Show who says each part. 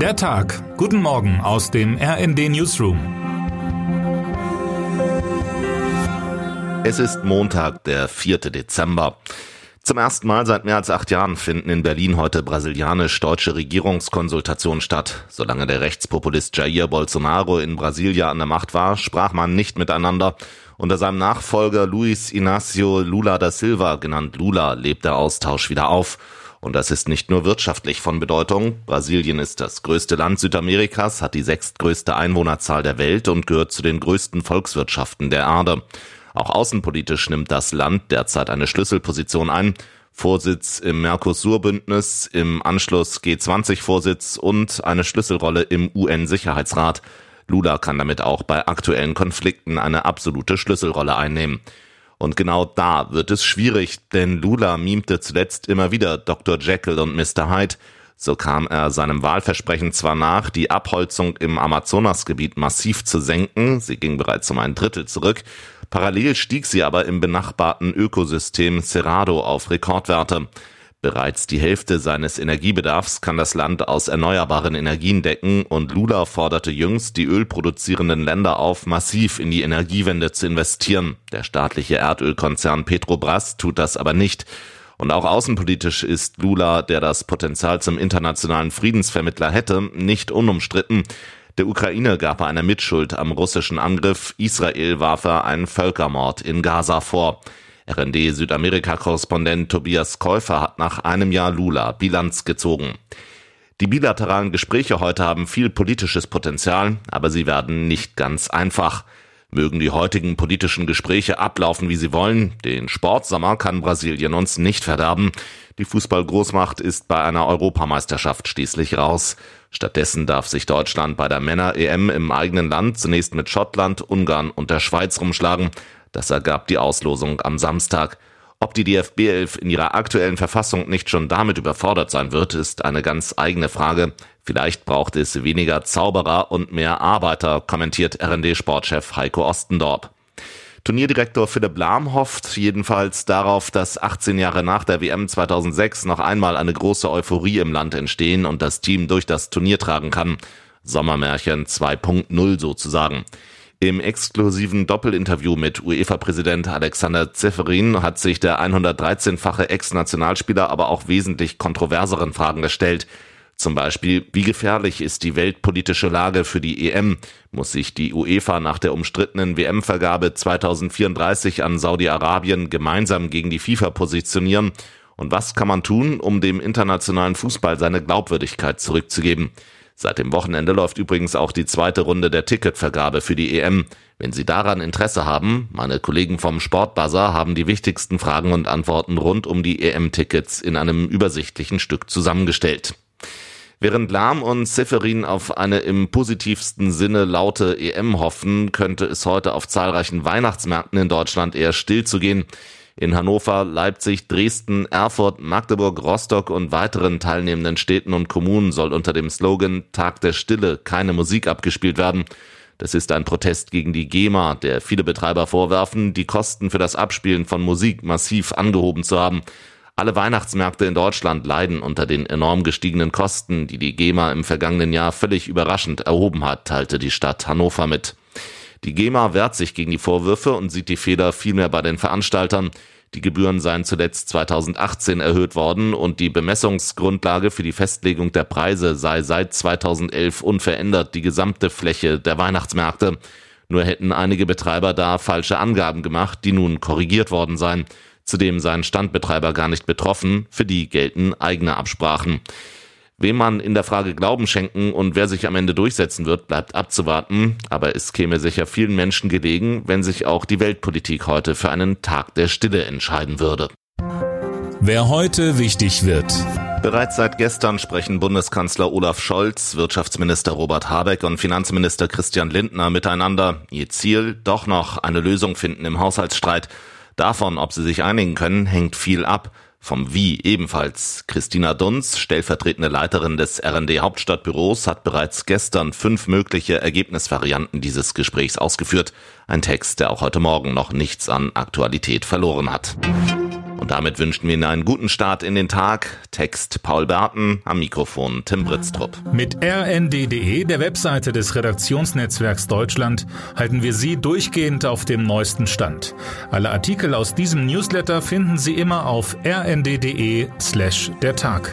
Speaker 1: Der Tag. Guten Morgen aus dem RND Newsroom.
Speaker 2: Es ist Montag, der 4. Dezember. Zum ersten Mal seit mehr als acht Jahren finden in Berlin heute brasilianisch-deutsche Regierungskonsultationen statt. Solange der Rechtspopulist Jair Bolsonaro in Brasilia an der Macht war, sprach man nicht miteinander. Unter seinem Nachfolger Luis Inácio Lula da Silva, genannt Lula, lebt der Austausch wieder auf. Und das ist nicht nur wirtschaftlich von Bedeutung. Brasilien ist das größte Land Südamerikas, hat die sechstgrößte Einwohnerzahl der Welt und gehört zu den größten Volkswirtschaften der Erde. Auch außenpolitisch nimmt das Land derzeit eine Schlüsselposition ein. Vorsitz im Mercosur-Bündnis, im Anschluss G20-Vorsitz und eine Schlüsselrolle im UN-Sicherheitsrat. Lula kann damit auch bei aktuellen Konflikten eine absolute Schlüsselrolle einnehmen. Und genau da wird es schwierig, denn Lula mimte zuletzt immer wieder Dr. Jekyll und Mr. Hyde. So kam er seinem Wahlversprechen zwar nach, die Abholzung im Amazonasgebiet massiv zu senken, sie ging bereits um ein Drittel zurück, parallel stieg sie aber im benachbarten Ökosystem Cerrado auf Rekordwerte. Bereits die Hälfte seines Energiebedarfs kann das Land aus erneuerbaren Energien decken und Lula forderte jüngst die ölproduzierenden Länder auf, massiv in die Energiewende zu investieren. Der staatliche Erdölkonzern Petrobras tut das aber nicht. Und auch außenpolitisch ist Lula, der das Potenzial zum internationalen Friedensvermittler hätte, nicht unumstritten. Der Ukraine gab er eine Mitschuld am russischen Angriff. Israel warf er einen Völkermord in Gaza vor. RND Südamerika-Korrespondent Tobias Käufer hat nach einem Jahr Lula Bilanz gezogen. Die bilateralen Gespräche heute haben viel politisches Potenzial, aber sie werden nicht ganz einfach. Mögen die heutigen politischen Gespräche ablaufen, wie sie wollen, den Sportsommer kann Brasilien uns nicht verderben. Die Fußballgroßmacht ist bei einer Europameisterschaft schließlich raus. Stattdessen darf sich Deutschland bei der Männer-EM im eigenen Land zunächst mit Schottland, Ungarn und der Schweiz rumschlagen. Das ergab die Auslosung am Samstag. Ob die DFB 11 in ihrer aktuellen Verfassung nicht schon damit überfordert sein wird, ist eine ganz eigene Frage. Vielleicht braucht es weniger Zauberer und mehr Arbeiter, kommentiert RND-Sportchef Heiko Ostendorp. Turnierdirektor Philipp Lahm hofft jedenfalls darauf, dass 18 Jahre nach der WM 2006 noch einmal eine große Euphorie im Land entstehen und das Team durch das Turnier tragen kann. Sommermärchen 2.0 sozusagen. Im exklusiven Doppelinterview mit UEFA-Präsident Alexander Zeferin hat sich der 113-fache Ex-Nationalspieler aber auch wesentlich kontroverseren Fragen gestellt. Zum Beispiel, wie gefährlich ist die weltpolitische Lage für die EM? Muss sich die UEFA nach der umstrittenen WM-Vergabe 2034 an Saudi-Arabien gemeinsam gegen die FIFA positionieren? Und was kann man tun, um dem internationalen Fußball seine Glaubwürdigkeit zurückzugeben? Seit dem Wochenende läuft übrigens auch die zweite Runde der Ticketvergabe für die EM. Wenn Sie daran Interesse haben, meine Kollegen vom Sportbuzzer haben die wichtigsten Fragen und Antworten rund um die EM-Tickets in einem übersichtlichen Stück zusammengestellt. Während Lahm und Seferin auf eine im positivsten Sinne laute EM hoffen, könnte es heute auf zahlreichen Weihnachtsmärkten in Deutschland eher still zu gehen. In Hannover, Leipzig, Dresden, Erfurt, Magdeburg, Rostock und weiteren teilnehmenden Städten und Kommunen soll unter dem Slogan Tag der Stille keine Musik abgespielt werden. Das ist ein Protest gegen die GEMA, der viele Betreiber vorwerfen, die Kosten für das Abspielen von Musik massiv angehoben zu haben. Alle Weihnachtsmärkte in Deutschland leiden unter den enorm gestiegenen Kosten, die die GEMA im vergangenen Jahr völlig überraschend erhoben hat, teilte die Stadt Hannover mit. Die GEMA wehrt sich gegen die Vorwürfe und sieht die Fehler vielmehr bei den Veranstaltern. Die Gebühren seien zuletzt 2018 erhöht worden und die Bemessungsgrundlage für die Festlegung der Preise sei seit 2011 unverändert die gesamte Fläche der Weihnachtsmärkte. Nur hätten einige Betreiber da falsche Angaben gemacht, die nun korrigiert worden seien. Zudem seien Standbetreiber gar nicht betroffen, für die gelten eigene Absprachen. Wem man in der Frage Glauben schenken und wer sich am Ende durchsetzen wird, bleibt abzuwarten. Aber es käme sicher vielen Menschen gelegen, wenn sich auch die Weltpolitik heute für einen Tag der Stille entscheiden würde.
Speaker 1: Wer heute wichtig wird.
Speaker 2: Bereits seit gestern sprechen Bundeskanzler Olaf Scholz, Wirtschaftsminister Robert Habeck und Finanzminister Christian Lindner miteinander. Ihr Ziel, doch noch eine Lösung finden im Haushaltsstreit. Davon, ob sie sich einigen können, hängt viel ab. Vom Wie ebenfalls. Christina Dunz, stellvertretende Leiterin des RND Hauptstadtbüros, hat bereits gestern fünf mögliche Ergebnisvarianten dieses Gesprächs ausgeführt. Ein Text, der auch heute Morgen noch nichts an Aktualität verloren hat. Und damit wünschen wir Ihnen einen guten Start in den Tag. Text Paul Berten, am Mikrofon Tim Britztrup.
Speaker 1: Mit rnd.de, der Webseite des Redaktionsnetzwerks Deutschland, halten wir Sie durchgehend auf dem neuesten Stand. Alle Artikel aus diesem Newsletter finden Sie immer auf rnd.de slash der Tag.